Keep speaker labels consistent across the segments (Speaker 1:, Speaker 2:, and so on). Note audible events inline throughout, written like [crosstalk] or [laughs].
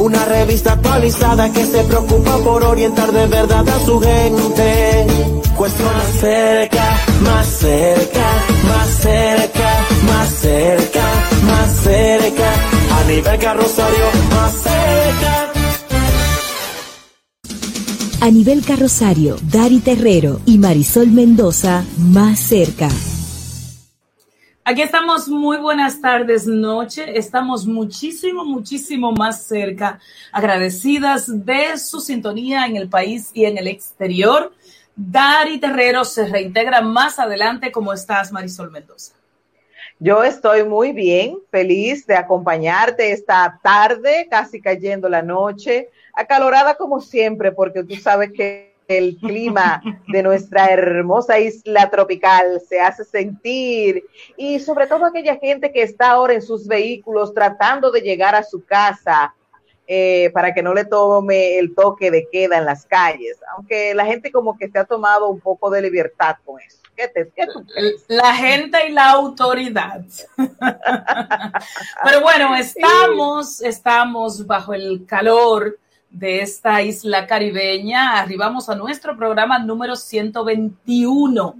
Speaker 1: Una revista actualizada que se preocupa por orientar de verdad a su gente. Cuestión más cerca, más cerca, más cerca, más cerca, más cerca. A nivel carrosario, más cerca.
Speaker 2: A nivel carrosario, Dari Terrero y Marisol Mendoza más cerca.
Speaker 3: Aquí estamos, muy buenas tardes, noche. Estamos muchísimo, muchísimo más cerca, agradecidas de su sintonía en el país y en el exterior. Dari Terrero se reintegra más adelante. ¿Cómo estás, Marisol Mendoza?
Speaker 4: Yo estoy muy bien, feliz de acompañarte esta tarde, casi cayendo la noche, acalorada como siempre, porque tú sabes que el clima de nuestra hermosa isla tropical se hace sentir y sobre todo aquella gente que está ahora en sus vehículos tratando de llegar a su casa eh, para que no le tome el toque de queda en las calles, aunque la gente como que se ha tomado un poco de libertad con eso.
Speaker 3: La gente y la autoridad. [laughs] Pero bueno, estamos, estamos bajo el calor de esta isla caribeña. Arribamos a nuestro programa número 121.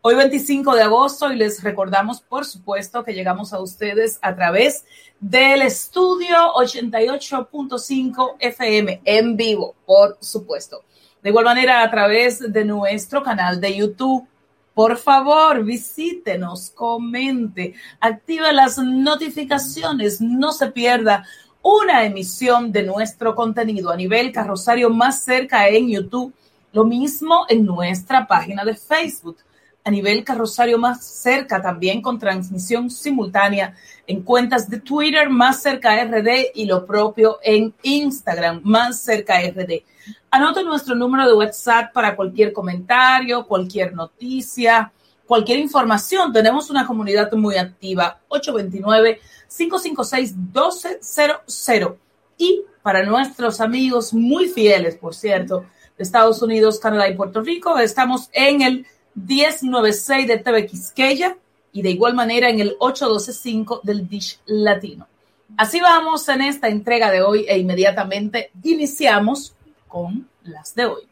Speaker 3: Hoy 25 de agosto y les recordamos, por supuesto, que llegamos a ustedes a través del estudio 88.5 FM en vivo, por supuesto. De igual manera, a través de nuestro canal de YouTube. Por favor, visítenos, comente, active las notificaciones, no se pierda una emisión de nuestro contenido a nivel carrosario más cerca en YouTube, lo mismo en nuestra página de Facebook, a nivel carrosario más cerca también con transmisión simultánea en cuentas de Twitter más cerca RD y lo propio en Instagram más cerca RD. Anote nuestro número de WhatsApp para cualquier comentario, cualquier noticia, cualquier información. Tenemos una comunidad muy activa, 829-556-1200. Y para nuestros amigos muy fieles, por cierto, de Estados Unidos, Canadá y Puerto Rico, estamos en el 1096 de TV Quisqueya y de igual manera en el 8125 del Dish Latino. Así vamos en esta entrega de hoy e inmediatamente iniciamos con las de hoy.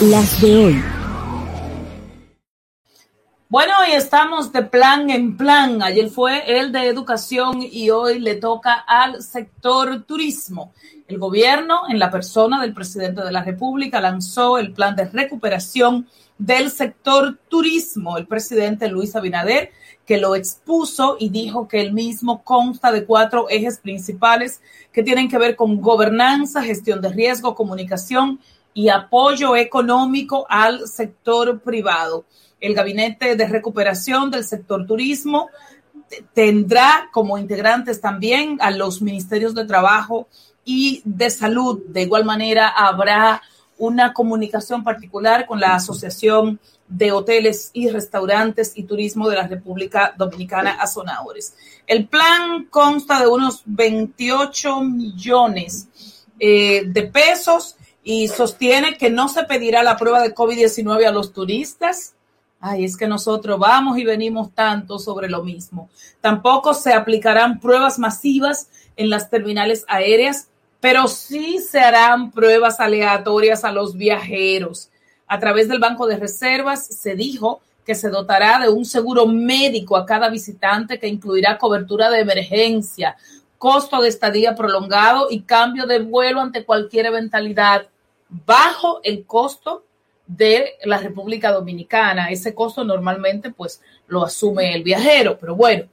Speaker 2: Las de hoy.
Speaker 3: Bueno, hoy estamos de plan en plan. Ayer fue el de educación y hoy le toca al sector turismo. El gobierno, en la persona del presidente de la República, lanzó el plan de recuperación del sector turismo. El presidente Luis Abinader, que lo expuso y dijo que el mismo consta de cuatro ejes principales que tienen que ver con gobernanza, gestión de riesgo, comunicación y apoyo económico al sector privado el Gabinete de Recuperación del Sector Turismo tendrá como integrantes también a los ministerios de Trabajo y de Salud. De igual manera, habrá una comunicación particular con la Asociación de Hoteles y Restaurantes y Turismo de la República Dominicana, Azonadores. El plan consta de unos 28 millones eh, de pesos y sostiene que no se pedirá la prueba de COVID-19 a los turistas Ay, es que nosotros vamos y venimos tanto sobre lo mismo. Tampoco se aplicarán pruebas masivas en las terminales aéreas, pero sí se harán pruebas aleatorias a los viajeros. A través del Banco de Reservas se dijo que se dotará de un seguro médico a cada visitante que incluirá cobertura de emergencia, costo de estadía prolongado y cambio de vuelo ante cualquier eventualidad bajo el costo de la República Dominicana. Ese costo normalmente pues lo asume el viajero, pero bueno,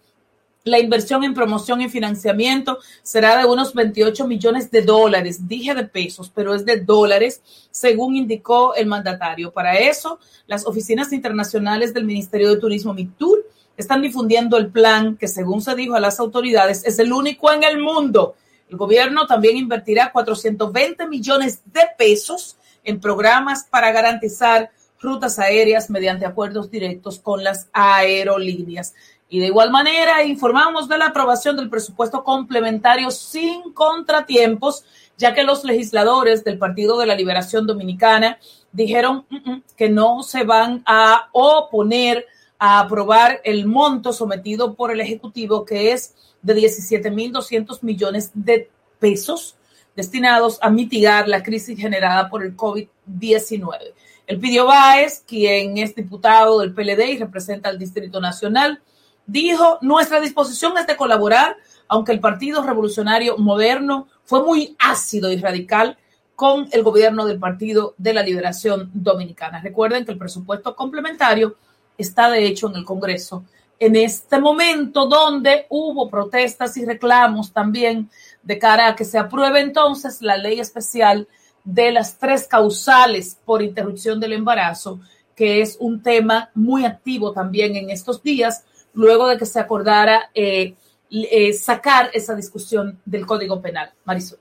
Speaker 3: La inversión en promoción y financiamiento será de unos 28 millones de dólares. Dije de pesos, pero es de dólares, según indicó el mandatario. Para eso, las oficinas internacionales del Ministerio de Turismo, MITUR, están difundiendo el plan que, según se dijo a las autoridades, es el único en el mundo. El gobierno también invertirá 420 millones de pesos en programas para garantizar rutas aéreas mediante acuerdos directos con las aerolíneas. Y de igual manera, informamos de la aprobación del presupuesto complementario sin contratiempos, ya que los legisladores del Partido de la Liberación Dominicana dijeron mm, mm, que no se van a oponer a aprobar el monto sometido por el Ejecutivo, que es de 17.200 millones de pesos destinados a mitigar la crisis generada por el COVID-19. El pidió Báez, quien es diputado del PLD y representa al Distrito Nacional, dijo, nuestra disposición es de colaborar, aunque el Partido Revolucionario Moderno fue muy ácido y radical con el gobierno del Partido de la Liberación Dominicana. Recuerden que el presupuesto complementario está de hecho en el Congreso en este momento donde hubo protestas y reclamos también de cara a que se apruebe entonces la ley especial de las tres causales por interrupción del embarazo, que es un tema muy activo también en estos días, luego de que se acordara eh, eh, sacar esa discusión del Código Penal. Marisol.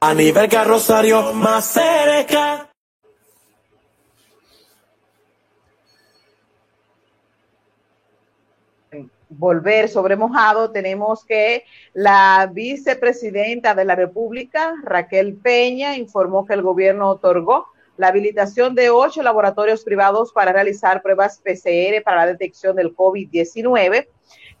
Speaker 1: A nivel carrosario más cerca.
Speaker 4: Volver sobre mojado, tenemos que la vicepresidenta de la República, Raquel Peña, informó que el gobierno otorgó la habilitación de ocho laboratorios privados para realizar pruebas PCR para la detección del COVID-19.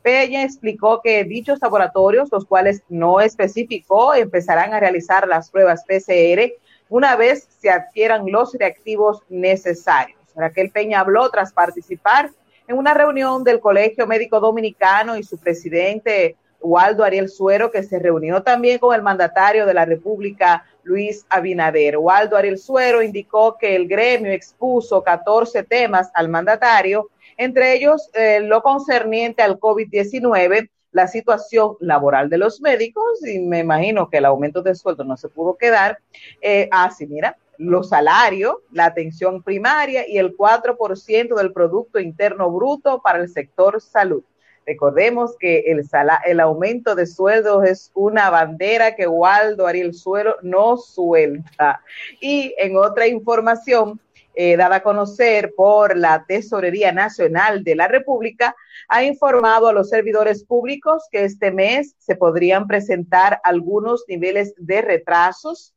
Speaker 4: Peña explicó que dichos laboratorios, los cuales no especificó, empezarán a realizar las pruebas PCR una vez se adquieran los reactivos necesarios. Raquel Peña habló tras participar en una reunión del Colegio Médico Dominicano y su presidente Waldo Ariel Suero, que se reunió también con el mandatario de la República, Luis Abinader. Waldo Ariel Suero indicó que el gremio expuso 14 temas al mandatario, entre ellos eh, lo concerniente al COVID-19, la situación laboral de los médicos, y me imagino que el aumento de sueldo no se pudo quedar. Eh, así, mira, los salarios, la atención primaria y el 4% del Producto Interno Bruto para el sector salud. Recordemos que el, el aumento de sueldos es una bandera que Waldo Ariel Suelo no suelta. Y en otra información eh, dada a conocer por la Tesorería Nacional de la República, ha informado a los servidores públicos que este mes se podrían presentar algunos niveles de retrasos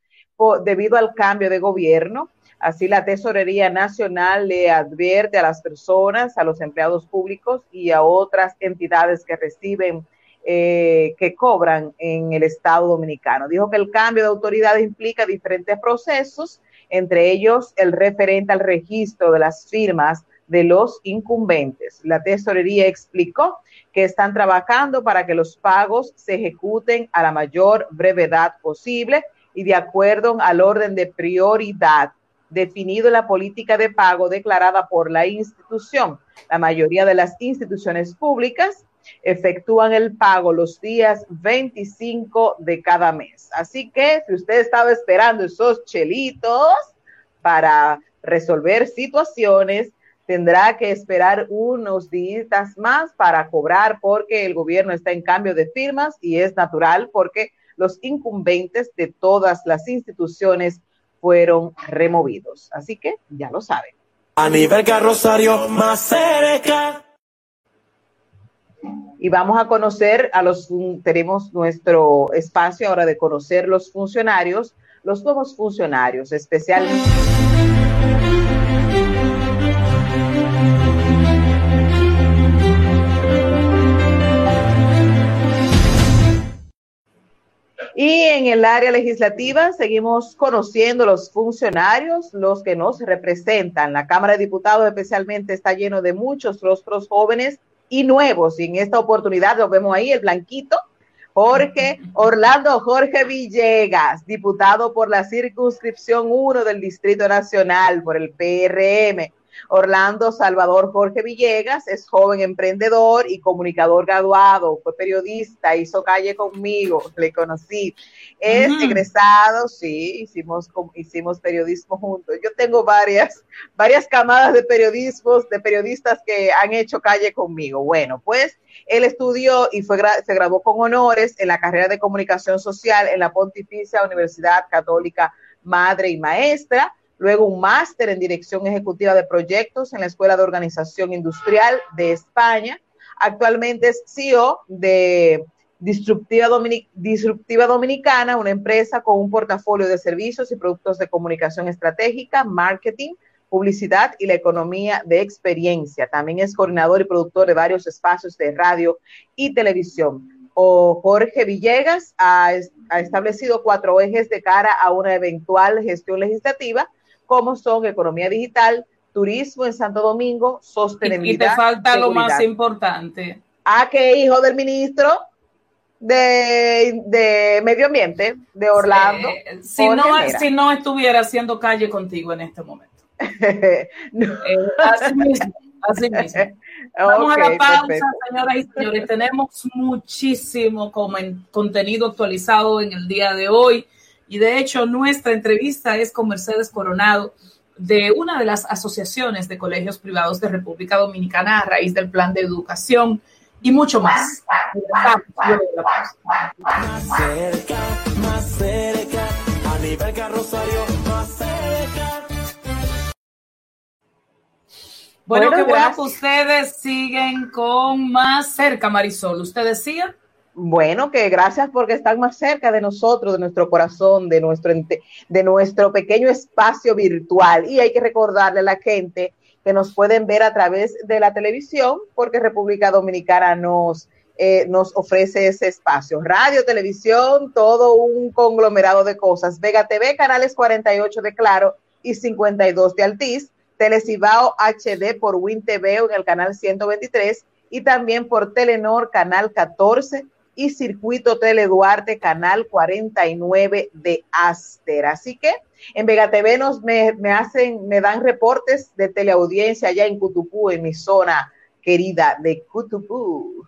Speaker 4: debido al cambio de gobierno. Así la Tesorería Nacional le advierte a las personas, a los empleados públicos y a otras entidades que reciben, eh, que cobran en el Estado Dominicano. Dijo que el cambio de autoridad implica diferentes procesos, entre ellos el referente al registro de las firmas de los incumbentes. La Tesorería explicó que están trabajando para que los pagos se ejecuten a la mayor brevedad posible y de acuerdo al orden de prioridad definido en la política de pago declarada por la institución. La mayoría de las instituciones públicas efectúan el pago los días 25 de cada mes. Así que si usted estaba esperando esos chelitos para resolver situaciones, tendrá que esperar unos días más para cobrar porque el gobierno está en cambio de firmas y es natural porque los incumbentes de todas las instituciones fueron removidos. Así que ya lo saben.
Speaker 1: A nivel carrosario más cerca.
Speaker 4: Y vamos a conocer a los, tenemos nuestro espacio ahora de conocer los funcionarios, los nuevos funcionarios, especialmente. Y en el área legislativa seguimos conociendo los funcionarios, los que nos representan. La Cámara de Diputados especialmente está lleno de muchos rostros jóvenes y nuevos. Y en esta oportunidad lo vemos ahí, el blanquito, Jorge [laughs] Orlando Jorge Villegas, diputado por la circunscripción 1 del Distrito Nacional, por el PRM. Orlando Salvador Jorge Villegas es joven emprendedor y comunicador graduado, fue periodista, hizo calle conmigo, [laughs] le conocí. Es egresado, sí, hicimos, hicimos periodismo juntos. Yo tengo varias, varias camadas de periodismos, de periodistas que han hecho calle conmigo. Bueno, pues él estudió y fue, se graduó con honores en la carrera de comunicación social en la Pontificia Universidad Católica Madre y Maestra. Luego un máster en dirección ejecutiva de proyectos en la Escuela de Organización Industrial de España. Actualmente es CEO de Disruptiva, Dominicana, una empresa con un portafolio de servicios y productos de comunicación estratégica, marketing, publicidad y la economía de experiencia. También es coordinador y productor de varios espacios de radio y televisión. Jorge Villegas ha, establecido cuatro ejes de cara a una eventual gestión legislativa, como son economía digital, turismo en Santo Domingo, sostenibilidad.
Speaker 3: Y, te falta lo más importante.
Speaker 4: ¿A qué hijo del ministro de, Medio Ambiente de Orlando?
Speaker 3: si, no, si no estuviera haciendo calle contigo en este momento. [laughs] Eh, así mismo, así mismo. [laughs] Vamos a la pausa, señoras y señores. Tenemos muchísimo contenido actualizado en el día de hoy. Y de hecho, nuestra entrevista es con Mercedes Coronado de una de las asociaciones de colegios privados de República Dominicana a raíz del plan de educación y mucho más. Más cerca, más cerca, a nivel carrosario, más cerca. Bueno, qué bueno que ustedes siguen con más cerca, Marisol. ¿Usted decía?
Speaker 4: Bueno, que gracias porque están más cerca de nosotros, de nuestro corazón, de nuestro, de nuestro pequeño espacio virtual. Y hay que recordarle a la gente que nos pueden ver a través de la televisión, porque República Dominicana nos, eh, nos ofrece ese espacio. Radio, televisión, todo un conglomerado de cosas. Vega TV, canales 48 de Claro y 52 de Altiz Telecibao HD por WinTV en el canal 123 y también por Telenor canal 14 y Circuito Tele Duarte canal 49 de Aster. Así que en Vega TV nos me, hacen, me dan reportes de teleaudiencia allá en Cutupú, en mi zona querida de Cutupú.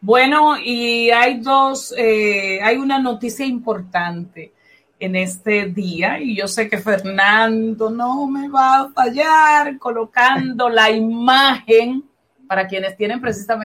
Speaker 3: Bueno, y hay dos, eh, hay una noticia importante en este día y yo sé que Fernando no me va a fallar colocando la imagen para quienes tienen precisamente.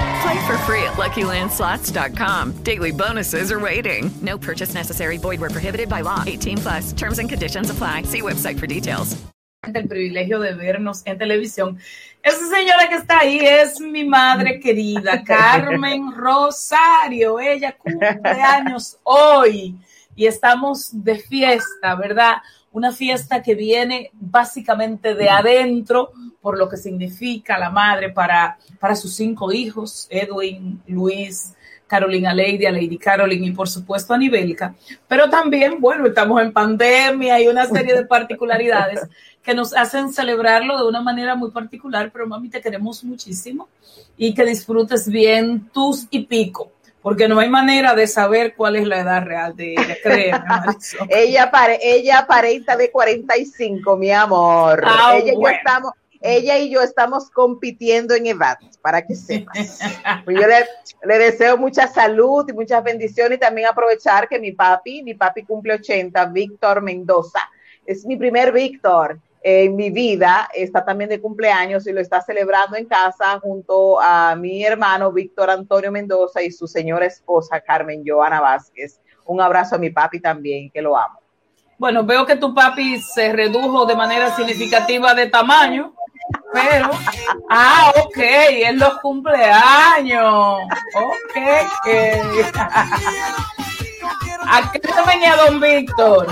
Speaker 5: Play for free at LuckyLandSlots.com. Daily bonuses are waiting. No purchase necessary. Void were prohibited by law. 18 plus. Terms and conditions apply. See website for details.
Speaker 3: El privilegio de vernos en televisión. Esa señora que está ahí es mi madre querida, [laughs] Carmen Rosario. Ella cumple años hoy y estamos de fiesta, ¿verdad? Una fiesta que viene básicamente de adentro por lo que significa la madre para, para sus cinco hijos, Edwin, Luis, Carolina Lady, a Lady Caroline y por supuesto a. Pero también, bueno, estamos en pandemia y una serie de particularidades que nos hacen celebrarlo de una manera muy particular, pero mami, te queremos muchísimo y que disfrutes bien tus y pico porque no hay manera de saber cuál es la edad real de ella, créeme. [laughs]
Speaker 4: ella, pare, ella aparenta de 45, mi amor. Ah, ella bueno. estamos, ella y yo estamos compitiendo en edad, para que sepas. [laughs] Pues yo le, deseo mucha salud y muchas bendiciones y también aprovechar que mi papi, mi papi cumple 80, Víctor Mendoza, es mi primer Víctor en mi vida, está también de cumpleaños y lo está celebrando en casa junto a mi hermano Víctor Antonio Mendoza y su señora esposa Carmen Joana Vázquez un abrazo a mi papi también, que lo amo.
Speaker 3: Bueno, veo que tu papi se redujo de manera significativa de tamaño, pero, ah, ok, es los cumpleaños. Ok. [laughs] ¿A qué te venía don Víctor?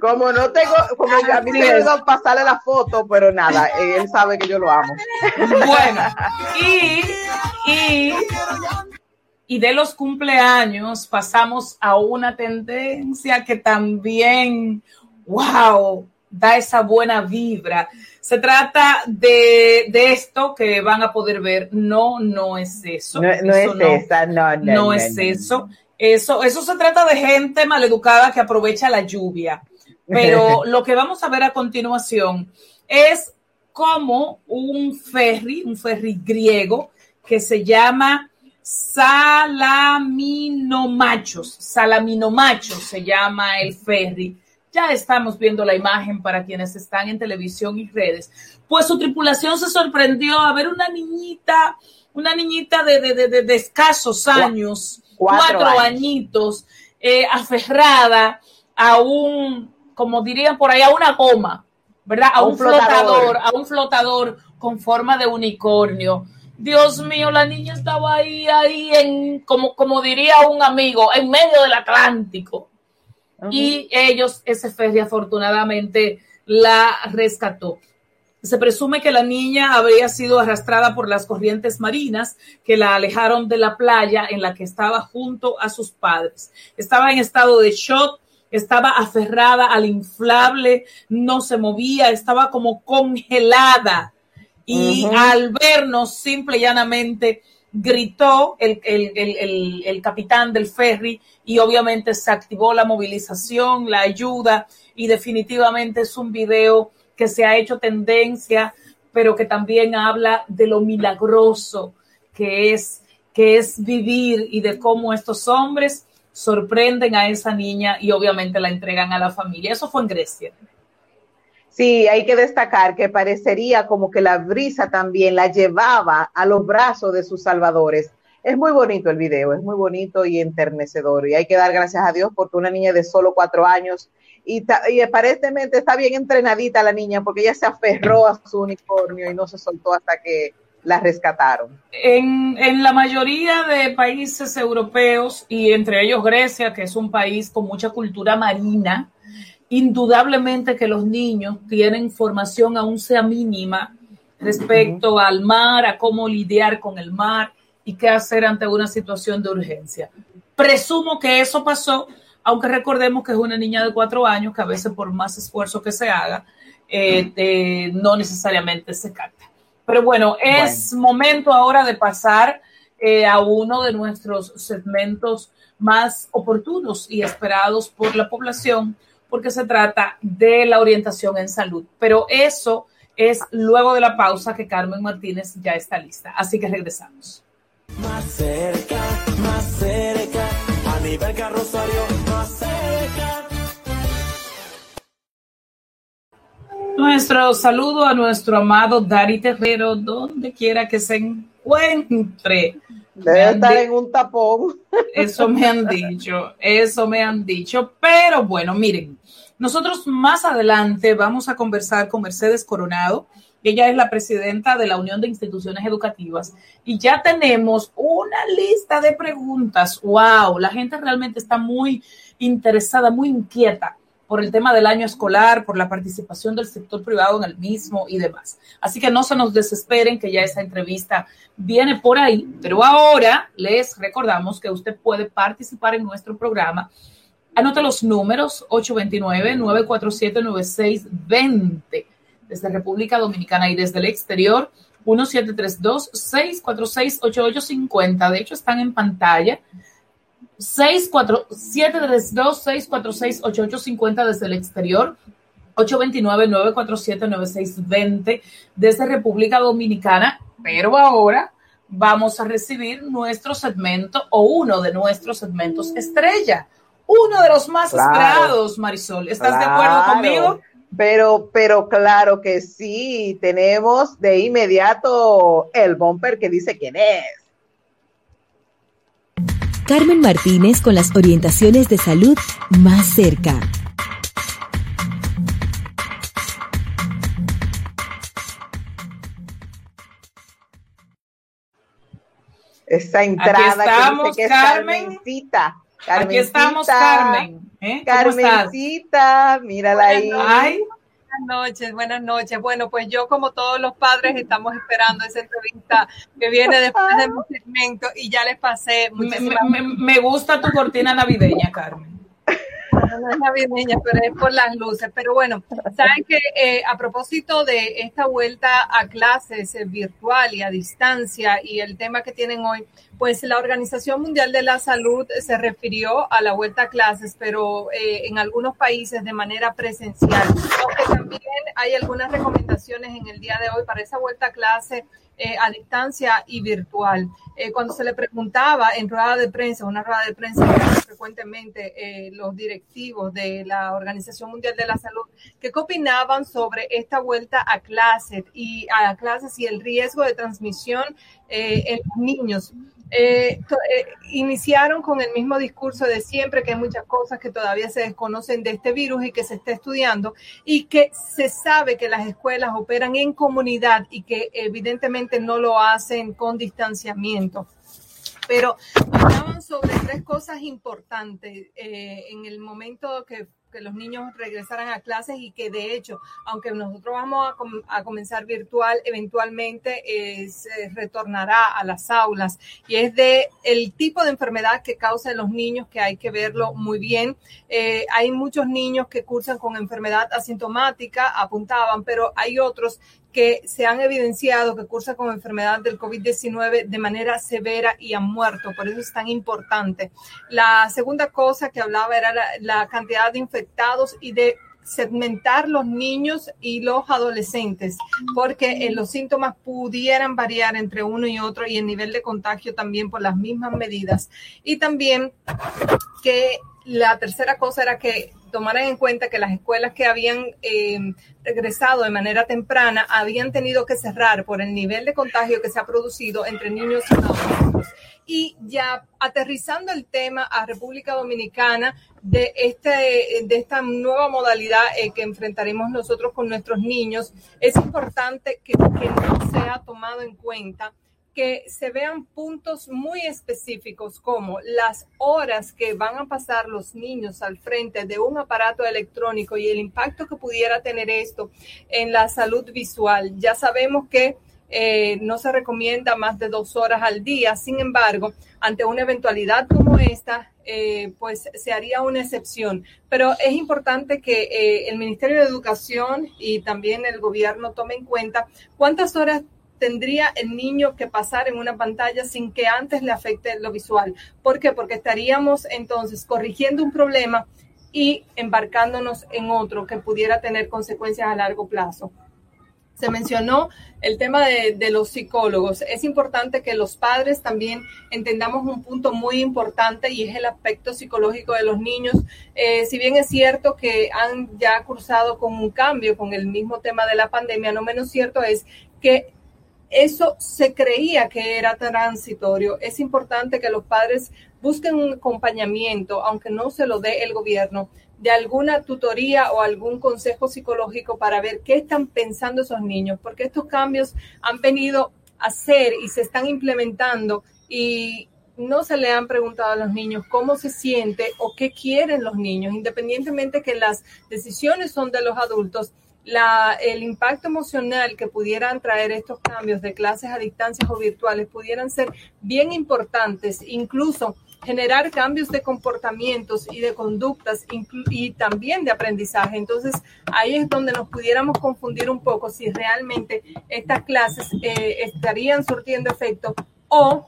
Speaker 4: Como no tengo, como a mí me a pasarle la foto, pero nada, él sabe que yo lo amo.
Speaker 3: Bueno, y, y, y de los cumpleaños pasamos a una tendencia que también, wow, da esa buena vibra. Se trata de, esto que van a poder ver. No, no es eso.
Speaker 4: No, es esa, no, no.
Speaker 3: No, es eso. Eso, eso se trata de gente maleducada que aprovecha la lluvia. Pero [laughs] lo que vamos a ver a continuación es cómo un ferry, un ferry griego que se llama Salaminomachos, Salaminomachos se llama el ferry. Ya estamos viendo la imagen para quienes están en televisión y redes. Pues su tripulación se sorprendió a ver una niñita, una niñita de, de escasos años cuatro, añitos, eh, aferrada a un, como dirían por ahí, a una goma, ¿verdad? A, un, flotador. a un flotador con forma de unicornio. Dios mío, la niña estaba ahí, ahí, en, como, como diría un amigo, en medio del Atlántico. Y ellos, ese ferry, afortunadamente, la rescató. Se presume que la niña habría sido arrastrada por las corrientes marinas que la alejaron de la playa en la que estaba junto a sus padres. Estaba en estado de shock, estaba aferrada al inflable, no se movía, estaba como congelada. Y al vernos, simple y llanamente, gritó el, el, capitán del ferry y obviamente se activó la movilización, la ayuda y definitivamente es un video que se ha hecho tendencia, pero que también habla de lo milagroso que es, que es vivir y de cómo estos hombres sorprenden a esa niña y obviamente la entregan a la familia. Eso fue en Grecia.
Speaker 4: Sí, hay que destacar que parecería como que la brisa también la llevaba a los brazos de sus salvadores. Es muy bonito el video, es muy bonito y enternecedor. Y hay que dar gracias a Dios porque una niña de solo cuatro años y, y, aparentemente está bien entrenadita la niña porque ella se aferró a su unicornio y no se soltó hasta que la rescataron.
Speaker 3: En, en, la mayoría de países europeos y entre ellos Grecia, que es un país con mucha cultura marina, indudablemente que los niños tienen formación aún sea mínima respecto al mar, a cómo lidiar con el mar y qué hacer ante una situación de urgencia. Presumo que eso pasó aunque recordemos que es una niña de cuatro años que a veces por más esfuerzo que se haga, eh, no necesariamente se capta. Pero bueno, es momento ahora de pasar eh, a uno de nuestros segmentos más oportunos y esperados por la población, porque se trata de la orientación en salud. Pero eso es luego de la pausa que Carmen Martínez ya está lista. Así que regresamos.
Speaker 1: Más cerca, nivel carrosario
Speaker 3: Nuestro saludo a nuestro amado Dari Terrero, donde quiera que se encuentre.
Speaker 4: Debe estar en un tapón. [laughs]
Speaker 3: Eso me han dicho, eso me han dicho. Pero bueno, miren, nosotros más adelante vamos a conversar con Mercedes Coronado. Ella es la presidenta de la Unión de Instituciones Educativas y ya tenemos una lista de preguntas. ¡Wow! La gente realmente está muy interesada, muy inquieta por el tema del año escolar, por la participación del sector privado en el mismo y demás. Así que no se nos desesperen que ya esa entrevista viene por ahí, pero ahora les recordamos que usted puede participar en nuestro programa. Anota los números 829-947-9620 desde República Dominicana y desde el exterior 1732-646-8850. De hecho, están en pantalla 647-646-8850 desde el exterior, 829-947-9620 desde República Dominicana, pero ahora vamos a recibir nuestro segmento o uno de nuestros segmentos estrella, uno de los más esperados, Marisol. ¿Estás de acuerdo conmigo?
Speaker 4: Pero, pero claro que sí, tenemos de inmediato el bumper que dice quién es.
Speaker 2: Carmen Martínez con las orientaciones de salud más cerca.
Speaker 4: Esa entrada
Speaker 3: Aquí estamos,
Speaker 4: que dice que es
Speaker 3: Carmen.
Speaker 4: Carmencita.
Speaker 3: Aquí estamos, Carmen. ¿eh? ¿Cómo estás?
Speaker 4: Carmencita, mírala ahí.
Speaker 3: Ay,
Speaker 6: Buenas noches, buenas noches. Bueno, pues yo como todos los padres estamos esperando esa entrevista que viene después de mi segmento y ya les pasé.
Speaker 3: me,
Speaker 6: muchísimas
Speaker 3: me- me gusta tu cortina navideña, Carmen.
Speaker 6: No es navideña, pero es por las luces. Pero bueno, saben que eh, a propósito de esta vuelta a clases eh, virtual y a distancia y el tema que tienen hoy, pues la Organización Mundial de la Salud se refirió a la vuelta a clases, pero eh, en algunos países de manera presencial. Hay algunas recomendaciones en el día de hoy para esa vuelta a clase eh, a distancia y virtual. Eh, cuando se le preguntaba en rueda de prensa, una rueda de prensa que frecuentemente eh, los directivos de la Organización Mundial de la Salud, que qué opinaban sobre esta vuelta a clases y a clases y el riesgo de transmisión en los niños. Eh, eh, iniciaron con el mismo discurso de siempre, que hay muchas cosas que todavía se desconocen de este virus y que se está estudiando y que se sabe que las escuelas operan en comunidad y que evidentemente no lo hacen con distanciamiento. Pero hablaban sobre tres cosas importantes eh, en el momento que, que los niños regresaran a clases y que de hecho, aunque nosotros vamos a, com- a comenzar virtual, eventualmente eh, se retornará a las aulas y es de el tipo de enfermedad que causa en los niños que hay que verlo muy bien. Eh, hay muchos niños que cursan con enfermedad asintomática, apuntaban, pero hay otros que se han evidenciado que cursan con enfermedad del COVID-19 de manera severa y han muerto. Por eso es tan importante. La segunda cosa que hablaba era la, la cantidad de infectados y de segmentar los niños y los adolescentes, porque eh, los síntomas pudieran variar entre uno y otro y el nivel de contagio también por las mismas medidas. Y también que la tercera cosa era que tomaran en cuenta que las escuelas que habían eh, regresado de manera temprana habían tenido que cerrar por el nivel de contagio que se ha producido entre niños y adultos. Y ya aterrizando el tema a República Dominicana de, este, de esta nueva modalidad eh, que enfrentaremos nosotros con nuestros niños, es importante que, que no sea tomado en cuenta que se vean puntos muy específicos como las horas que van a pasar los niños al frente de un aparato electrónico y el impacto que pudiera tener esto en la salud visual. Ya sabemos que eh, no se recomienda más de dos horas al día, sin embargo, ante una eventualidad como esta, eh, pues se haría una excepción. Pero es importante que eh, el Ministerio de Educación y también el gobierno tome en cuenta cuántas horas tendría el niño que pasar en una pantalla sin que antes le afecte lo visual. ¿Por qué? Porque estaríamos entonces corrigiendo un problema y embarcándonos en otro que pudiera tener consecuencias a largo plazo. Se mencionó el tema de, los psicólogos. Es importante que los padres también entendamos un punto muy importante y es el aspecto psicológico de los niños. Eh, si bien es cierto que han ya cursado con un cambio con el mismo tema de la pandemia, no menos cierto es que eso se creía que era transitorio. Es importante que los padres busquen un acompañamiento, aunque no se lo dé el gobierno, de alguna tutoría o algún consejo psicológico para ver qué están pensando esos niños, porque estos cambios han venido a ser y se están implementando y no se le han preguntado a los niños cómo se siente o qué quieren los niños, independientemente que las decisiones son de los adultos el impacto emocional que pudieran traer estos cambios de clases a distancias o virtuales pudieran ser bien importantes, incluso generar cambios de comportamientos y de conductas y también de aprendizaje. Entonces, ahí es donde nos pudiéramos confundir un poco si realmente estas clases eh, estarían surtiendo efecto o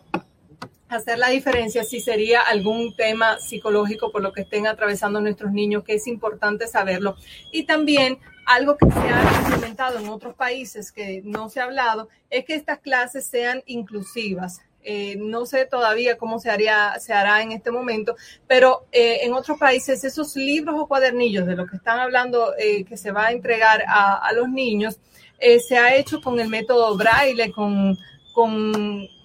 Speaker 6: hacer la diferencia si sería algún tema psicológico por lo que estén atravesando nuestros niños, que es importante saberlo. Y también algo que se ha implementado en otros países que no se ha hablado es que estas clases sean inclusivas. Eh, no sé todavía cómo se, haría, se hará en este momento, pero eh, en otros países esos libros o cuadernillos de lo que están hablando eh, que se va a entregar a, los niños, se ha hecho con el método braille, con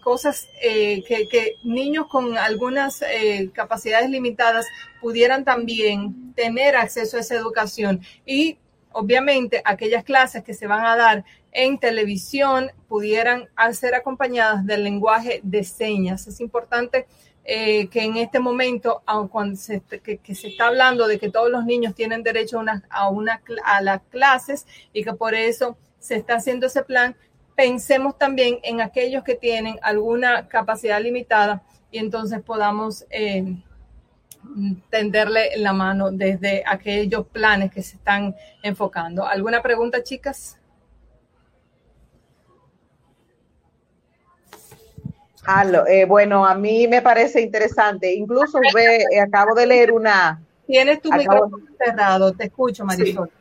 Speaker 6: cosas eh, que, niños con algunas eh, capacidades limitadas pudieran también tener acceso a esa educación y obviamente aquellas clases que se van a dar en televisión pudieran ser acompañadas del lenguaje de señas. Es importante eh, que en este momento, cuando se, que, que, se está hablando de que todos los niños tienen derecho a, una, a, una, a las clases y que por eso se está haciendo ese plan, pensemos también en aquellos que tienen alguna capacidad limitada y entonces podamos eh, tenderle la mano desde aquellos planes que se están enfocando. ¿Alguna pregunta, chicas?
Speaker 4: eh, bueno, a mí me parece interesante. Incluso ve, eh, acabo de leer una.
Speaker 6: Tienes tu acabo... micrófono cerrado. Te escucho, Marisol. Sí.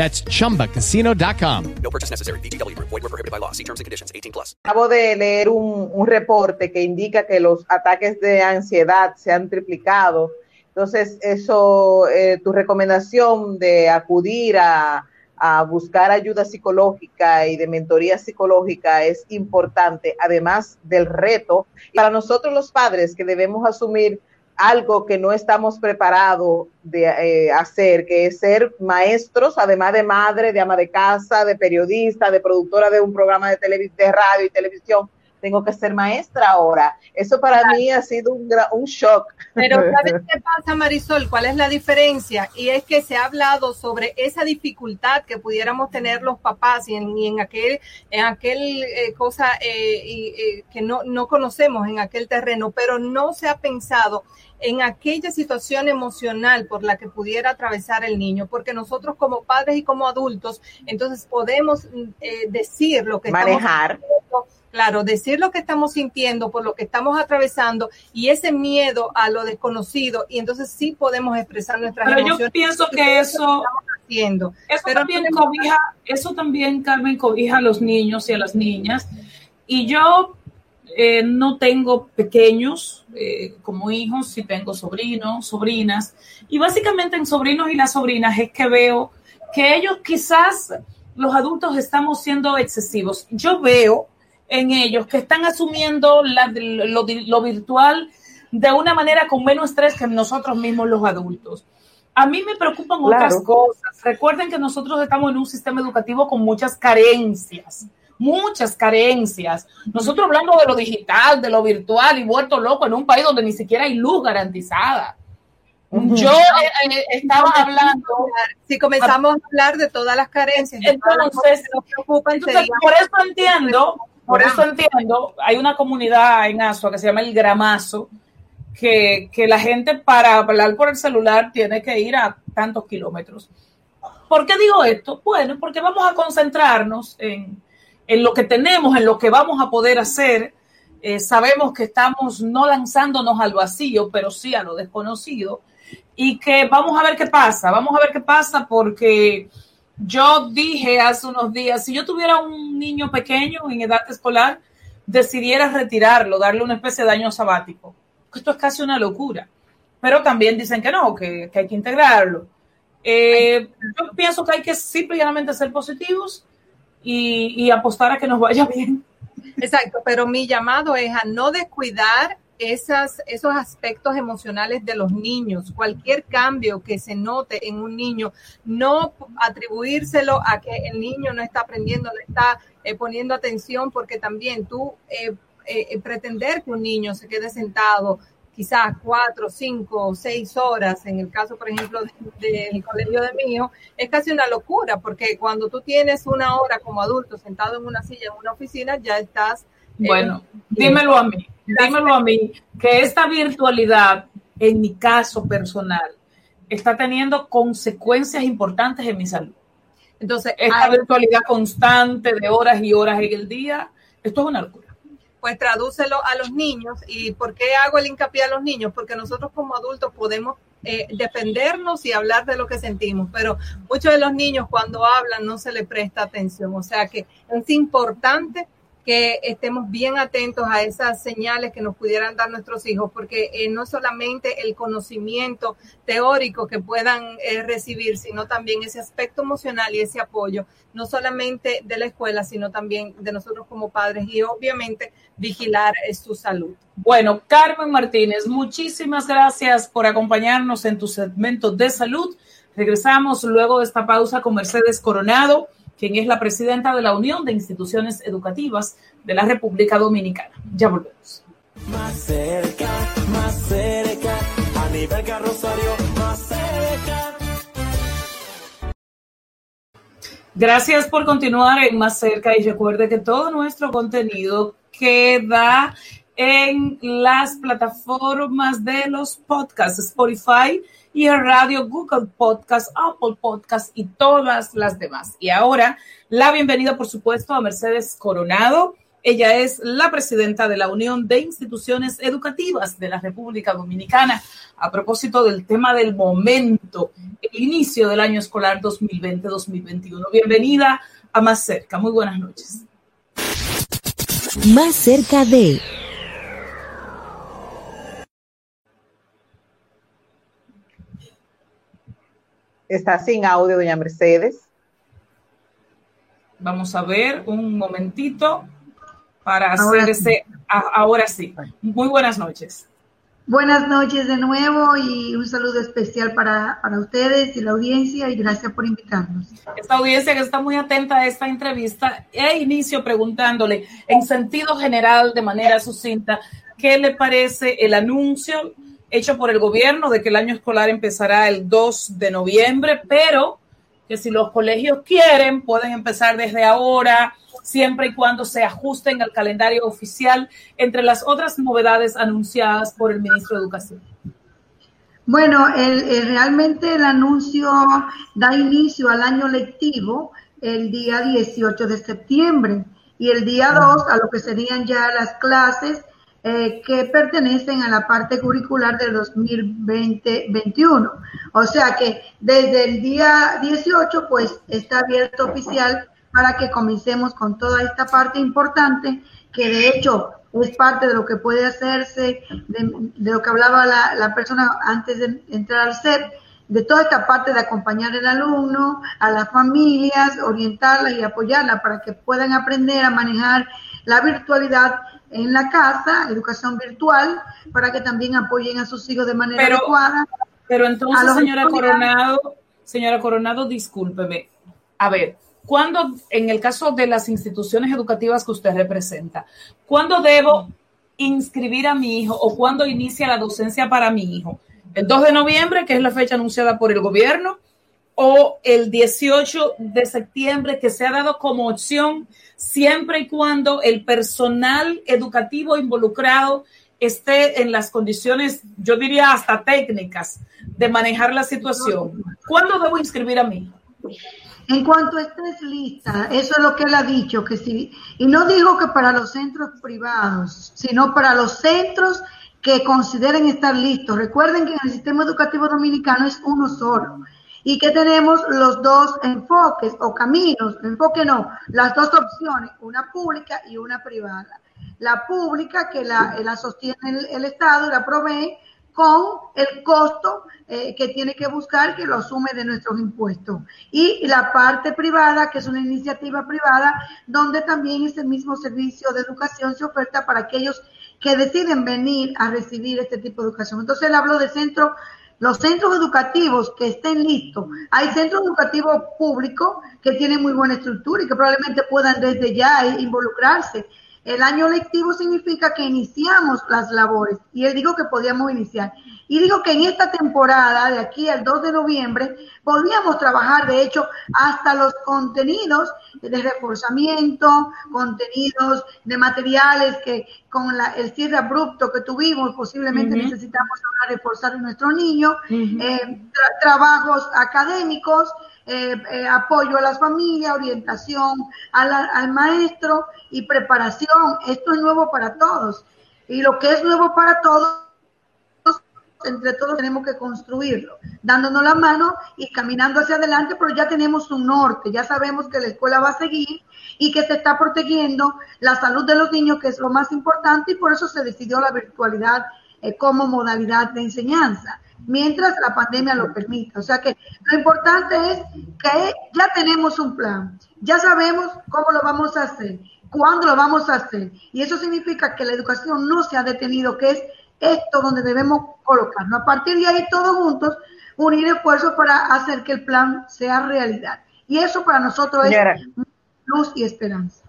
Speaker 7: That's chumbacasino.com.
Speaker 8: No purchase necessary. BGW. Void were prohibited by law. See terms and conditions 18 plus.
Speaker 4: Acabo de leer un, un, reporte que indica que los ataques de ansiedad se han triplicado. Entonces, eso, eh, tu recomendación de acudir a, a buscar ayuda psicológica y de mentoría psicológica es importante, además del reto. Para nosotros los padres que debemos asumir algo que no estamos preparados de eh, hacer, que es ser maestros, además de madre, de ama de casa, de periodista, de productora de un programa de, de radio y televisión. Tengo que ser maestra ahora. Eso para claro. mí ha sido un, un shock.
Speaker 6: Pero [laughs] ¿sabes qué pasa, Marisol? ¿Cuál es la diferencia? Y es que se ha hablado sobre esa dificultad que pudiéramos tener los papás y en, y en aquel, en aquel eh, cosa eh, y, eh, que no, no conocemos en aquel terreno, pero no se ha pensado en aquella situación emocional por la que pudiera atravesar el niño, porque nosotros como padres y como adultos, entonces podemos eh, decir lo que
Speaker 4: manejar.
Speaker 6: Estamos claro, decir lo que estamos sintiendo, por lo que estamos atravesando y ese miedo a lo desconocido y entonces sí podemos expresar nuestras
Speaker 3: Pero
Speaker 6: emociones.
Speaker 3: yo pienso que eso,
Speaker 6: haciendo.
Speaker 3: Eso,
Speaker 6: Pero
Speaker 3: también cobija, eso también, Carmen, cobija a los niños y a las niñas. Y yo eh, no tengo pequeños eh, como hijos, sí tengo sobrinos, sobrinas. Y básicamente en sobrinos y las sobrinas es que veo que ellos quizás los adultos estamos siendo excesivos. Yo veo en ellos que están asumiendo la, lo, lo, virtual de una manera con menos estrés que nosotros mismos los adultos. A mí me preocupan claro. otras cosas. Recuerden que nosotros estamos en un sistema educativo con muchas carencias muchas carencias. Nosotros hablando de lo digital, de lo virtual y vuelto loco en un país donde ni siquiera hay luz garantizada. Uh -huh. Yo eh, eh, estaba hablando.
Speaker 6: Si comenzamos a hablar de todas las carencias,
Speaker 3: entonces, nos preocupan, entonces por eso entiendo, por eso entiendo, hay una comunidad en Asua que se llama el Gramazo, que, que la gente para hablar por el celular tiene que ir a tantos kilómetros. ¿Por qué digo esto? Bueno, porque vamos a concentrarnos en, en lo que tenemos, en lo que vamos a poder hacer. Eh, sabemos que estamos no lanzándonos al vacío, pero sí a lo desconocido. Y que vamos a ver qué pasa, vamos a ver qué pasa porque yo dije hace unos días, si yo tuviera un niño pequeño en edad escolar, decidiera retirarlo, darle una especie de año sabático. Esto es casi una locura. Pero también dicen que no, que, que hay que integrarlo. Eh, yo pienso que hay que simplemente ser positivos y, y, apostar a que nos vaya [laughs] bien.
Speaker 6: Exacto, pero mi llamado es a no descuidar esas, esos aspectos emocionales de los niños. Cualquier cambio que se note en un niño, no atribuírselo a que el niño no está aprendiendo, no está eh, poniendo atención, porque también tú eh, eh, pretender que un niño se quede sentado quizás cuatro, cinco, seis horas, en el caso, por ejemplo, del de, colegio de mi hijo, es casi una locura, porque cuando tú tienes una hora como adulto sentado en una silla, en una oficina, ya estás...
Speaker 3: Bueno, eh, dímelo a mí, dímelo a mí, que esta virtualidad, en mi caso personal, está teniendo consecuencias importantes en mi salud. Entonces, esta hay... virtualidad constante de horas y horas en el día, esto es una locura.
Speaker 6: pues tradúcelo a los niños. ¿Y por qué hago el hincapié a los niños? Porque nosotros como adultos podemos eh, defendernos y hablar de lo que sentimos, pero muchos de los niños cuando hablan no se les presta atención. O sea que es importante que estemos bien atentos a esas señales que nos pudieran dar nuestros hijos, porque eh, no solamente el conocimiento teórico que puedan eh, recibir, sino también ese aspecto emocional y ese apoyo, no solamente de la escuela, sino también de nosotros como padres y obviamente vigilar eh, su salud.
Speaker 3: Bueno, Carmen Martínez, muchísimas gracias por acompañarnos en tu segmento de salud. Regresamos luego de esta pausa con Mercedes Coronado quien es la presidenta de la Unión de Instituciones Educativas de la República Dominicana. Ya volvemos.
Speaker 1: Más cerca, más cerca, a nivel Rosario, más cerca.
Speaker 3: Gracias por continuar en Más cerca y recuerde que todo nuestro contenido queda en las plataformas de los podcasts Spotify, y el radio Google Podcast, Apple Podcast y todas las demás. Y ahora la bienvenida, por supuesto, a Mercedes Coronado. Ella es la presidenta de la Unión de Instituciones Educativas de la República Dominicana a propósito del tema del momento, el inicio del año escolar 2020-2021. Bienvenida a Más Cerca. Muy buenas noches.
Speaker 2: Más cerca de...
Speaker 4: Está sin audio, doña Mercedes.
Speaker 3: Vamos a ver un momentito para hacer ese. ahora sí. Muy buenas noches.
Speaker 9: Buenas noches de nuevo y un saludo especial para, para, ustedes y la audiencia y gracias por invitarnos.
Speaker 3: Esta audiencia que está muy atenta a esta entrevista e inicio preguntándole en sentido general, de manera sucinta, ¿qué le parece el anuncio hecho por el gobierno de que el año escolar empezará el 2 de noviembre, pero que si los colegios quieren, pueden empezar desde ahora, siempre y cuando se ajusten al calendario oficial, entre las otras novedades anunciadas por el ministro de Educación.
Speaker 9: Bueno, realmente el anuncio da inicio al año lectivo el día 18 de septiembre y el día 2 a lo que serían ya las clases eh, que pertenecen a la parte curricular del 2020-21. O sea que desde el día 18 pues está abierto oficial para que comencemos con toda esta parte importante que de hecho es parte de lo que puede hacerse, de, lo que hablaba la, la, persona antes de entrar al set, de toda esta parte de acompañar al alumno, a las familias, orientarlas y apoyarlas para que puedan aprender a manejar la virtualidad en la casa, educación virtual, para que también apoyen a sus hijos de manera adecuada.
Speaker 3: Pero entonces, señora Coronado, señora Coronado, discúlpeme. A ver, ¿cuándo, en el caso de las instituciones educativas que usted representa, cuándo debo inscribir a mi hijo o cuándo inicia la docencia para mi hijo? ¿El 2 de noviembre, que es la fecha anunciada por el gobierno? ¿O el 18 de septiembre, que se ha dado como opción siempre y cuando el personal educativo involucrado esté en las condiciones, yo diría hasta técnicas, de manejar la situación. ¿Cuándo debo inscribir a mi
Speaker 9: En cuanto estés lista, eso es lo que él ha dicho, que sí, y no digo que para los centros privados, sino para los centros que consideren estar listos. Recuerden que en el sistema educativo dominicano es uno solo y que tenemos los dos enfoques o caminos, enfoque no, las dos opciones, una pública y una privada. La pública que la, la sostiene el, Estado y la provee con el costo eh, que tiene que buscar, que lo asume de nuestros impuestos. Y la parte privada, que es una iniciativa privada, donde también ese mismo servicio de educación se oferta para aquellos que deciden venir a recibir este tipo de educación. Entonces él habló de centro los centros educativos que estén listos, hay centros educativos públicos que tienen muy buena estructura y que probablemente puedan desde ya involucrarse. El año lectivo significa que iniciamos las labores y él dijo que podíamos iniciar. Y digo que en esta temporada, de aquí al 2 de noviembre, podríamos trabajar, de hecho, hasta los contenidos de reforzamiento, contenidos de materiales que con el cierre abrupto que tuvimos, posiblemente necesitamos ahora reforzar a nuestros niños, eh, trabajos académicos, eh, eh, apoyo a las familias, orientación al maestro y preparación. Esto es nuevo para todos. Y lo que es nuevo para todos entre todos tenemos que construirlo, dándonos la mano y caminando hacia adelante, pero ya tenemos un norte, ya sabemos que la escuela va a seguir y que se está protegiendo la salud de los niños, que es lo más importante, y por eso se decidió la virtualidad eh, como modalidad de enseñanza, mientras la pandemia lo permita. O sea que lo importante es que ya tenemos un plan, ya sabemos cómo lo vamos a hacer, cuándo lo vamos a hacer, y eso significa que la educación no se ha detenido, que es esto donde debemos colocarnos. A partir de ahí, todos juntos, unir esfuerzos para hacer que el plan sea realidad. Y eso para nosotros es luz y esperanza.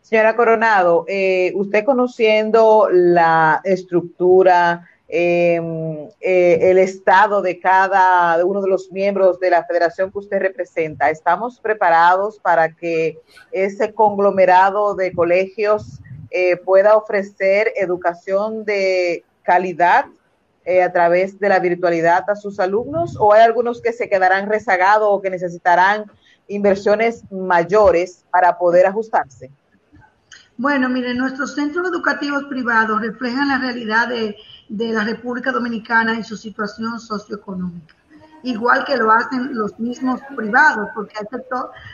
Speaker 4: Señora Coronado, eh, usted conociendo la estructura, em, eh, el estado de cada uno de los miembros de la federación que usted representa, ¿estamos preparados para que ese conglomerado de colegios eh, pueda ofrecer educación de calidad eh, a través de la virtualidad a sus alumnos o hay algunos que se quedarán rezagados o que necesitarán inversiones mayores para poder ajustarse?
Speaker 9: Bueno, miren, nuestros centros educativos privados reflejan la realidad de, de la República Dominicana y su situación socioeconómica igual que lo hacen los mismos privados, porque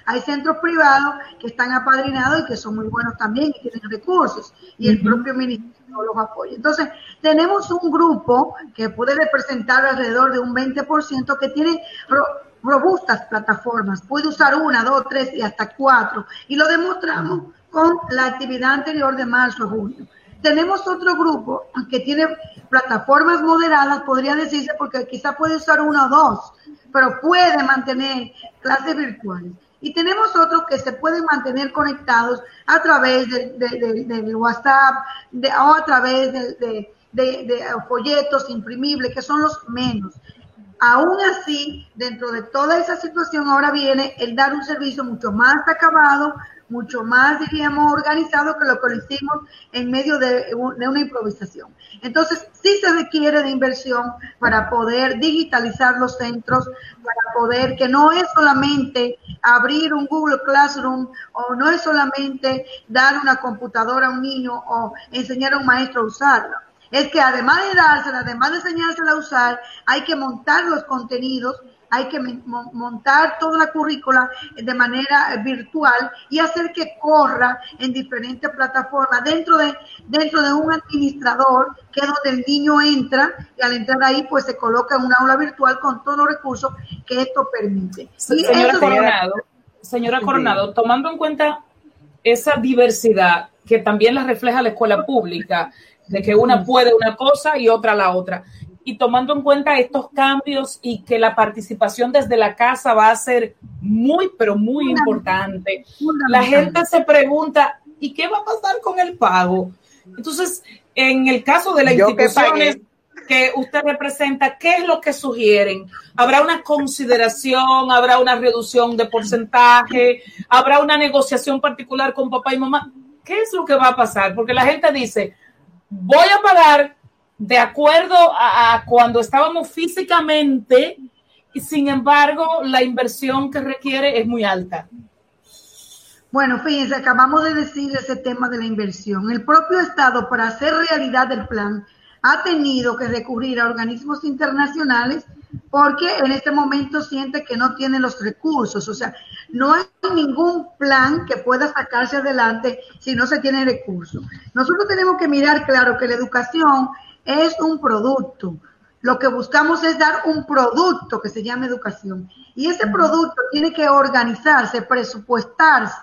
Speaker 9: hay, centros privados que están apadrinados y que son muy buenos también y tienen recursos, y el propio ministerio los apoya. Entonces, tenemos un grupo que puede representar alrededor de un 20% que tiene robustas plataformas, puede usar una, dos, tres y hasta cuatro, y lo demostramos con la actividad anterior de marzo a junio. Tenemos otro grupo que tiene plataformas moderadas, podría decirse, porque quizá puede usar una o dos, pero puede mantener clases virtuales. Y tenemos otros que se pueden mantener conectados a través del WhatsApp o a través de, de folletos imprimibles, que son los menos. Aún así, dentro de toda esa situación, ahora viene el dar un servicio mucho más acabado, mucho más, diríamos, organizado que lo que lo hicimos en medio de, una improvisación. Entonces, sí se requiere de inversión para poder digitalizar los centros, para poder que no es solamente abrir un Google Classroom o no es solamente dar una computadora a un niño o enseñar a un maestro a usarlo. Es que además de dársela, además de enseñársela a usar, hay que montar los contenidos hay que montar toda la currícula de manera virtual y hacer que corra en diferentes plataformas. Dentro de, dentro de un administrador que es donde el niño entra y al entrar ahí pues se coloca en un aula virtual con todos los recursos que esto permite.
Speaker 3: señora Coronado, señora Coronado, tomando en cuenta esa diversidad que también la refleja la escuela pública, de que una puede una cosa y otra la otra y tomando en cuenta estos cambios y que la participación desde la casa va a ser muy, pero muy importante, la gente se pregunta, ¿y qué va a pasar con el pago? Entonces, en el caso de las instituciones que, usted representa, ¿qué es lo que sugieren? ¿Habrá una consideración? ¿Habrá una reducción de porcentaje? ¿Habrá una negociación particular con papá y mamá? ¿Qué es lo que va a pasar? Porque la gente dice, voy a pagar de acuerdo a, cuando estábamos físicamente, y sin embargo la inversión que requiere es muy alta.
Speaker 9: Bueno, fíjense, acabamos de decir ese tema de la inversión. El propio Estado, para hacer realidad el plan, ha tenido que recurrir a organismos internacionales porque en este momento siente que no tiene los recursos. O sea, no hay ningún plan que pueda sacarse adelante si no se tiene recursos. Nosotros tenemos que mirar claro que la educación es un producto. Lo que buscamos es dar un producto que se llama educación. Y ese producto tiene que organizarse, presupuestarse.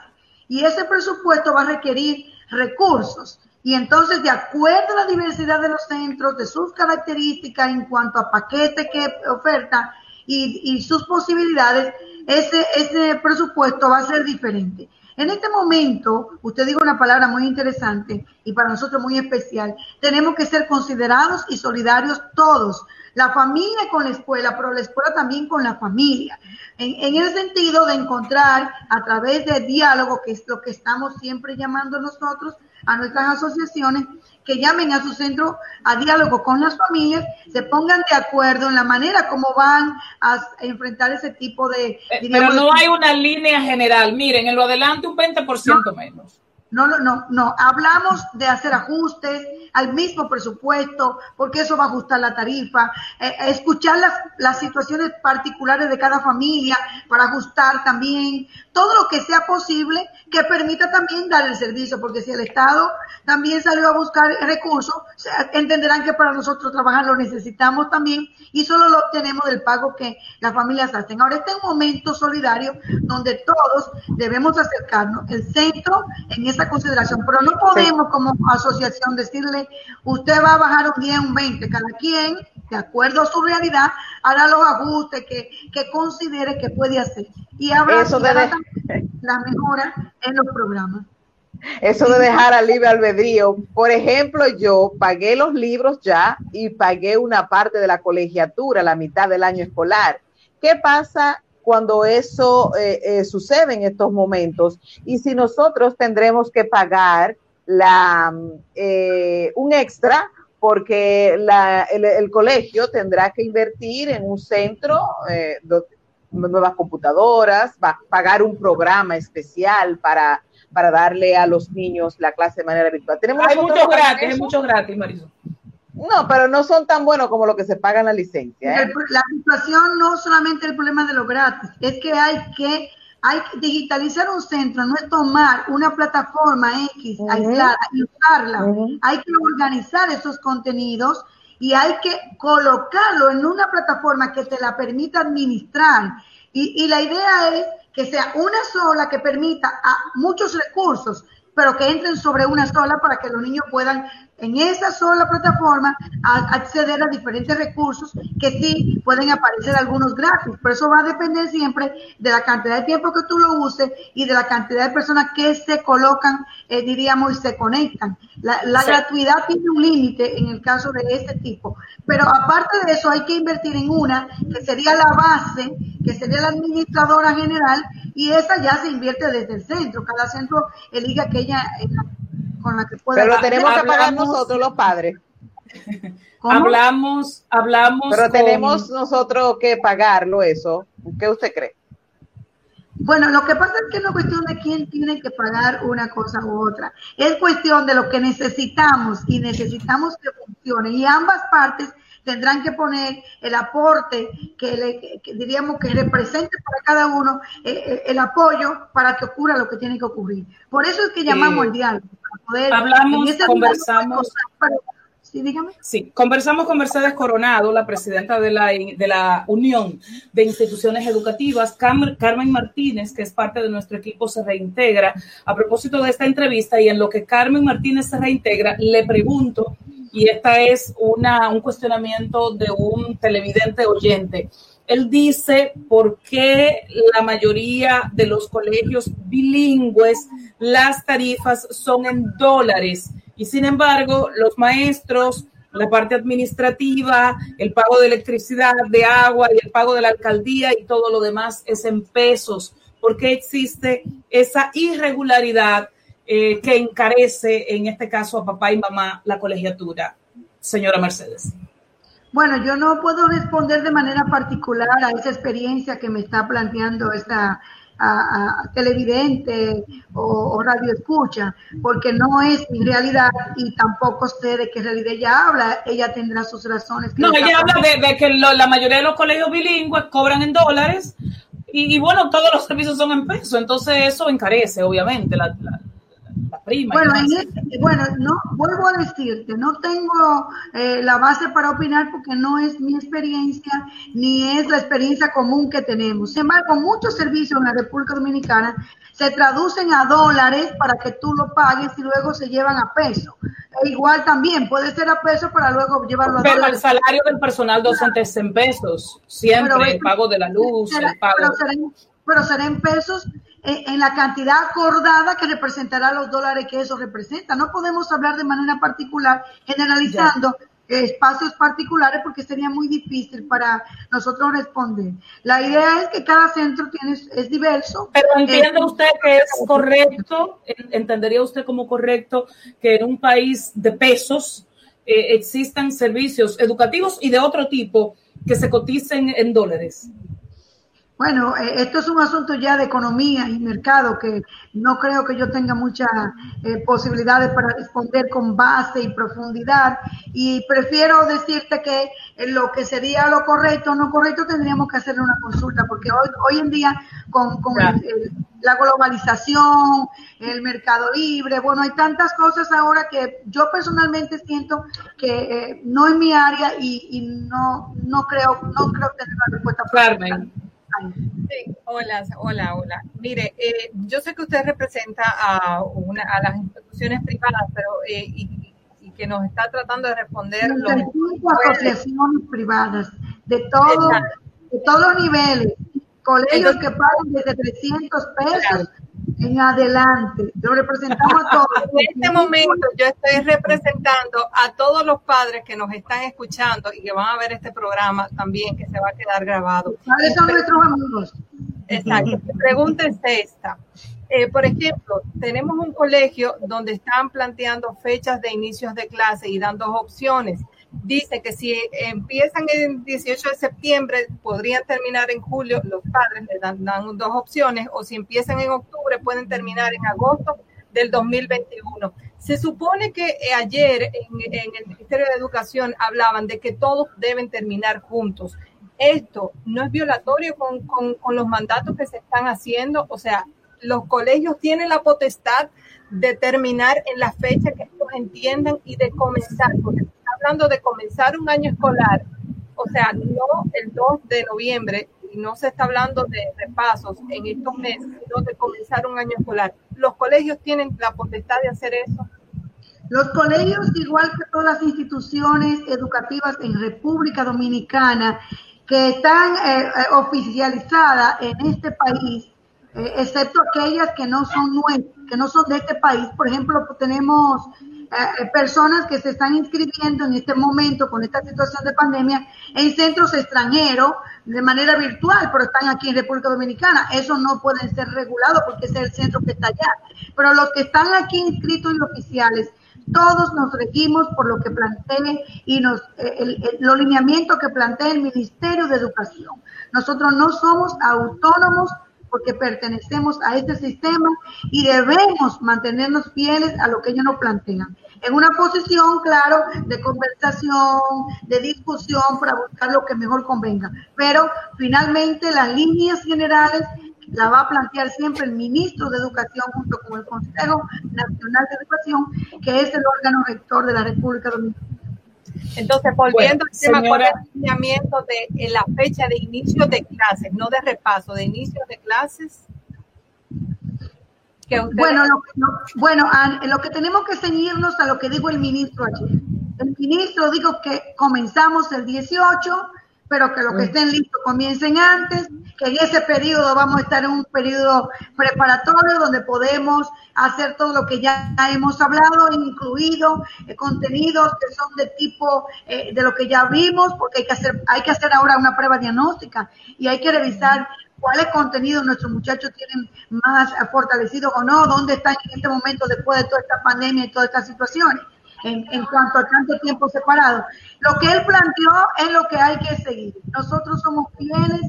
Speaker 9: Y ese presupuesto va a requerir recursos. Y entonces, de acuerdo a la diversidad de los centros, de sus características en cuanto a paquete que oferta y, y sus posibilidades, ese, ese presupuesto va a ser diferente. En este momento, usted dijo una palabra muy interesante y para nosotros muy especial. Tenemos que ser considerados y solidarios todos. La familia con la escuela, pero la escuela también con la familia. En, en el sentido de encontrar a través de diálogo, que es lo que estamos siempre llamando nosotros, a nuestras asociaciones que llamen a su centro a diálogo con las familias, se pongan de acuerdo en la manera como van a enfrentar ese tipo de...
Speaker 3: Eh, pero no hay una línea general. Miren, en lo adelante un 20% menos.
Speaker 9: No, no, no, no. Hablamos de hacer ajustes al mismo presupuesto, porque eso va a ajustar la tarifa, eh, escuchar las, las situaciones particulares de cada familia para ajustar también. Todo lo que sea posible que permita también dar el servicio, porque si el Estado también salió a buscar recursos, entenderán que para nosotros trabajar lo necesitamos también y solo lo obtenemos del pago que las familias hacen. Ahora este es un momento solidario donde todos debemos acercarnos, el centro en esa consideración, pero no podemos como asociación decirle, usted va a bajar un 10, un 20, cada quien, de acuerdo a su realidad, hará los ajustes que, que considere que puede hacer. Y habrá
Speaker 4: Eso de
Speaker 9: la mejora en los programas.
Speaker 4: Eso de dejar al libre albedrío. Por ejemplo, yo pagué los libros ya y pagué una parte de la colegiatura, la mitad del año escolar. ¿Qué pasa cuando eso eh, eh, sucede en estos momentos? Y si nosotros tendremos que pagar la, eh, un extra porque la, el, colegio tendrá que invertir en un centro, nuevas computadoras, va a pagar un programa especial para para darle a los niños la clase de manera virtual.
Speaker 3: Tenemos hay mucho gratis, hay mucho gratis, Marisol.
Speaker 4: No, pero no son tan buenos como lo que se paga en la licencia.
Speaker 9: ¿eh? La situación no solamente el problema de lo gratis, es que hay que hay que digitalizar un centro, no es tomar una plataforma X aislada y usarla. Hay que organizar esos contenidos y hay que colocarlo en una plataforma que te la permita administrar. Y, y la idea es que sea una sola que permita a muchos recursos, pero que entren sobre una sola para que los niños puedan en esa sola plataforma acceder a diferentes recursos que sí pueden aparecer algunos gratis, pero eso va a depender siempre de la cantidad de tiempo que tú lo uses y de la cantidad de personas que se colocan, eh, diríamos, y se conectan. La, gratuidad tiene un límite en el caso de este tipo, pero aparte de eso hay que invertir en una que sería la base, que sería la administradora general, y esa ya se invierte desde el centro. Cada centro elige aquella la con la que pueda.
Speaker 4: Pero tenemos que pagar nosotros los padres. [laughs]
Speaker 3: Hablamos, hablamos.
Speaker 4: Pero tenemos nosotros que pagarlo eso. ¿Qué usted cree?
Speaker 9: Bueno, lo que pasa es que no es cuestión de quién tiene que pagar una cosa u otra. Es cuestión de lo que necesitamos y necesitamos que funcione. Y ambas partes tendrán que poner el aporte que, le, diríamos que represente para cada uno eh, eh, el apoyo para que ocurra lo que tiene que ocurrir. Por eso es que llamamos el diálogo.
Speaker 3: hablamos, conversamos. Sí, dígame. Sí, conversamos con Mercedes Coronado, la presidenta de la, de la Unión de Instituciones Educativas, Carmen Martínez, que es parte de nuestro equipo, se reintegra. A propósito de esta entrevista y en lo que Carmen Martínez se reintegra, le pregunto y esta es una, un cuestionamiento de un televidente oyente. Él dice por qué la mayoría de los colegios bilingües las tarifas son en dólares y sin embargo los maestros, la parte administrativa, el pago de electricidad, de agua y el pago de la alcaldía y todo lo demás es en pesos. ¿Por qué existe esa irregularidad eh, que encarece, en este caso, a papá y mamá la colegiatura, señora Mercedes?
Speaker 9: Bueno, yo no puedo responder de manera particular a esa experiencia que me está planteando esta televidente o, radio escucha, porque no es mi realidad y tampoco sé de qué realidad ella habla. Ella tendrá sus razones.
Speaker 3: No, ella habla de, que la mayoría de los colegios bilingües cobran en dólares y, bueno, todos los servicios son en pesos, entonces eso encarece, obviamente, la,
Speaker 9: bueno, bueno, no vuelvo a decirte, no tengo eh, la base para opinar porque no es mi experiencia ni es la experiencia común que tenemos. Sin embargo, muchos servicios en la República Dominicana se traducen a dólares para que tú lo pagues y luego se llevan a peso. E igual también puede ser a peso para luego llevarlo a
Speaker 3: Pero el salario del personal docente es en pesos, siempre, el pago de la luz, el pago.
Speaker 9: pero será en pesos en la cantidad acordada que representará los dólares que eso representa. No podemos hablar de manera particular generalizando espacios particulares porque sería muy difícil para nosotros responder. La idea es que cada centro tiene, es diverso.
Speaker 3: Pero entiende
Speaker 9: Eh,
Speaker 3: usted que es correcto, en- entendería usted como correcto que en un país de pesos eh, existan servicios educativos y de otro tipo que se coticen en dólares.
Speaker 9: Bueno, eh, esto es un asunto ya de economía y mercado que no creo que yo tenga muchas eh, posibilidades para responder con base y profundidad y prefiero decirte que lo que sería lo correcto o no correcto tendríamos que hacerle una consulta porque hoy, hoy en día con, con el- el- la globalización, el mercado libre, bueno, hay tantas cosas ahora que yo personalmente siento que eh, no es mi área y, y no, no creo no creo tener una respuesta.
Speaker 3: Carmen.
Speaker 6: Sí, hola, hola, hola. Mire, eh, yo sé que usted representa a, una, a las instituciones privadas, pero eh, y, y que nos está tratando de responder lo
Speaker 9: 35 asociaciones privadas de todo, de todos los niveles, colegios que pagan desde 300 pesos en adelante. Lo representamos a todos. [laughs]
Speaker 6: En este momento yo estoy representando a todos los padres que nos están escuchando y que van a ver este programa también que se va a quedar grabado.
Speaker 9: ¿Cuáles son nuestros amigos?
Speaker 6: Exacto. Mi [laughs] pregunta es esta. Eh, por ejemplo, tenemos un colegio donde están planteando fechas de inicios de clase y dan dos opciones. Dice que si empiezan el 18 de septiembre, podrían terminar en julio, los padres le dan, dos opciones, o si empiezan en octubre, pueden terminar en agosto del 2021. Se supone que eh, ayer en, el Ministerio de Educación hablaban de que todos deben terminar juntos. Esto no es violatorio con, los mandatos que se están haciendo. O sea, los colegios tienen la potestad de terminar en la fecha que ellos entiendan y de comenzar, porque hablando de comenzar un año escolar, o sea, no el 2 de noviembre, y no se está hablando de repasos en estos meses, sino de comenzar un año escolar. Los colegios tienen la potestad de hacer eso.
Speaker 9: Los colegios, igual que todas las instituciones educativas en República Dominicana, que están eh, eh, oficializadas en este país, eh, excepto aquellas que no son nuestras, que no son de este país. Por ejemplo, tenemos eh, personas que se están inscribiendo en este momento con esta situación de pandemia en centros extranjeros de manera virtual, pero están aquí en República Dominicana. Eso no puede ser regulado porque es el centro que está allá. Pero los que están aquí inscritos y oficiales, todos nos regimos por lo que plantee y nos, eh, el, los lineamientos que plantea el Ministerio de Educación. Nosotros no somos autónomos porque pertenecemos a este sistema y debemos mantenernos fieles a lo que ellos nos plantean. En una posición, claro, de conversación, de discusión para buscar lo que mejor convenga. Pero finalmente las líneas generales la va a plantear siempre el ministro de Educación junto con el Consejo Nacional de Educación, que es el órgano rector de la República Dominicana.
Speaker 6: Entonces, volviendo
Speaker 3: Bueno,
Speaker 6: al tema, ¿cuál es
Speaker 3: señora-
Speaker 6: el lineamiento de la fecha de inicio de clases, no de repaso, de inicio de clases? Que
Speaker 9: Bueno, lo, lo- bueno, a- lo que tenemos que ceñirnos a lo que dijo el ministro ayer. El ministro dijo que comenzamos el 18, pero que los que estén listos comiencen antes, que en ese periodo vamos a estar en un periodo preparatorio donde podemos hacer todo lo que ya hemos hablado, incluido eh, contenidos que son de tipo eh, de lo que ya vimos, porque hay que hacer, hay que hacer ahora una prueba diagnóstica y hay que revisar cuáles contenidos nuestros muchachos tienen más fortalecidos o no, dónde están en este momento después de toda esta pandemia y todas estas situaciones, en, en cuanto a tanto tiempo separado. Lo que él planteó es lo que hay que seguir. Nosotros somos fieles,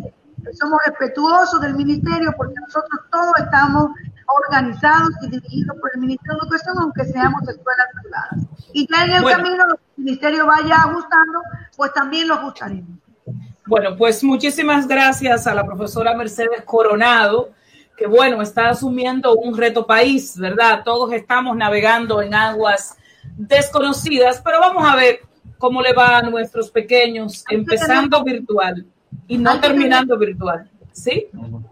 Speaker 9: somos respetuosos del ministerio porque nosotros todos estamos organizados y dirigidos por el Ministerio de Educación, aunque seamos escuelas privadas. Y ya en el
Speaker 3: Bueno.
Speaker 9: camino, lo que el ministerio vaya ajustando, pues también lo ajustaremos.
Speaker 3: Bueno, pues muchísimas gracias a la profesora Mercedes Coronado, que bueno, está asumiendo un reto país, ¿verdad? Todos estamos navegando en aguas desconocidas, pero vamos a ver cómo le va a nuestros pequeños, empezando virtual y no terminando virtual. ¿Sí?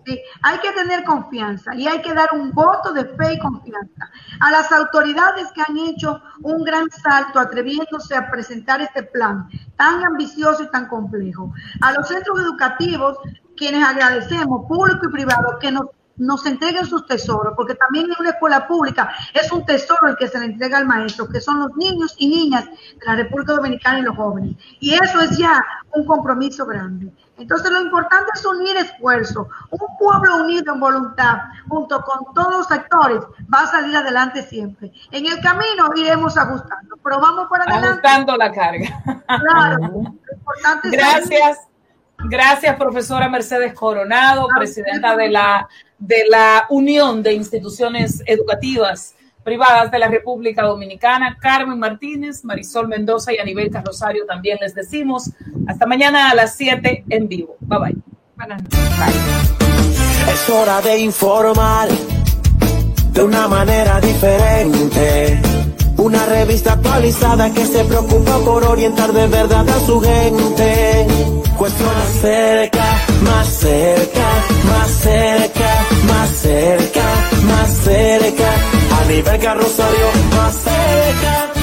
Speaker 9: Sí, hay que tener confianza y hay que dar un voto de fe y confianza a las autoridades que han hecho un gran salto atreviéndose a presentar este plan tan ambicioso y tan complejo. A los centros educativos, quienes agradecemos, público y privado, que nos nos entreguen sus tesoros, porque también en una escuela pública es un tesoro el que se le entrega al maestro, que son los niños y niñas de la República Dominicana y los jóvenes. Y eso es ya un compromiso grande. Entonces lo importante es unir esfuerzos. Un pueblo unido en voluntad, junto con todos los sectores, va a salir adelante siempre. En el camino iremos ajustando, pero vamos para adelante.
Speaker 3: Ajustando la carga.
Speaker 9: Claro. Lo importante es
Speaker 3: Gracias. Gracias, profesora Mercedes Coronado, presidenta de la, de la Unión de Instituciones Educativas Privadas de la República Dominicana, Carmen Martínez, Marisol Mendoza y Anibel Rosario también les decimos. Hasta mañana a las 7 en vivo. Bye bye.
Speaker 6: Buenas noches.
Speaker 1: Es hora de informar de una manera diferente. Una revista actualizada que se preocupa por orientar de verdad a su gente. Cuestión más cerca, más cerca, más cerca, más cerca, más cerca. A nivel Rosario, más cerca.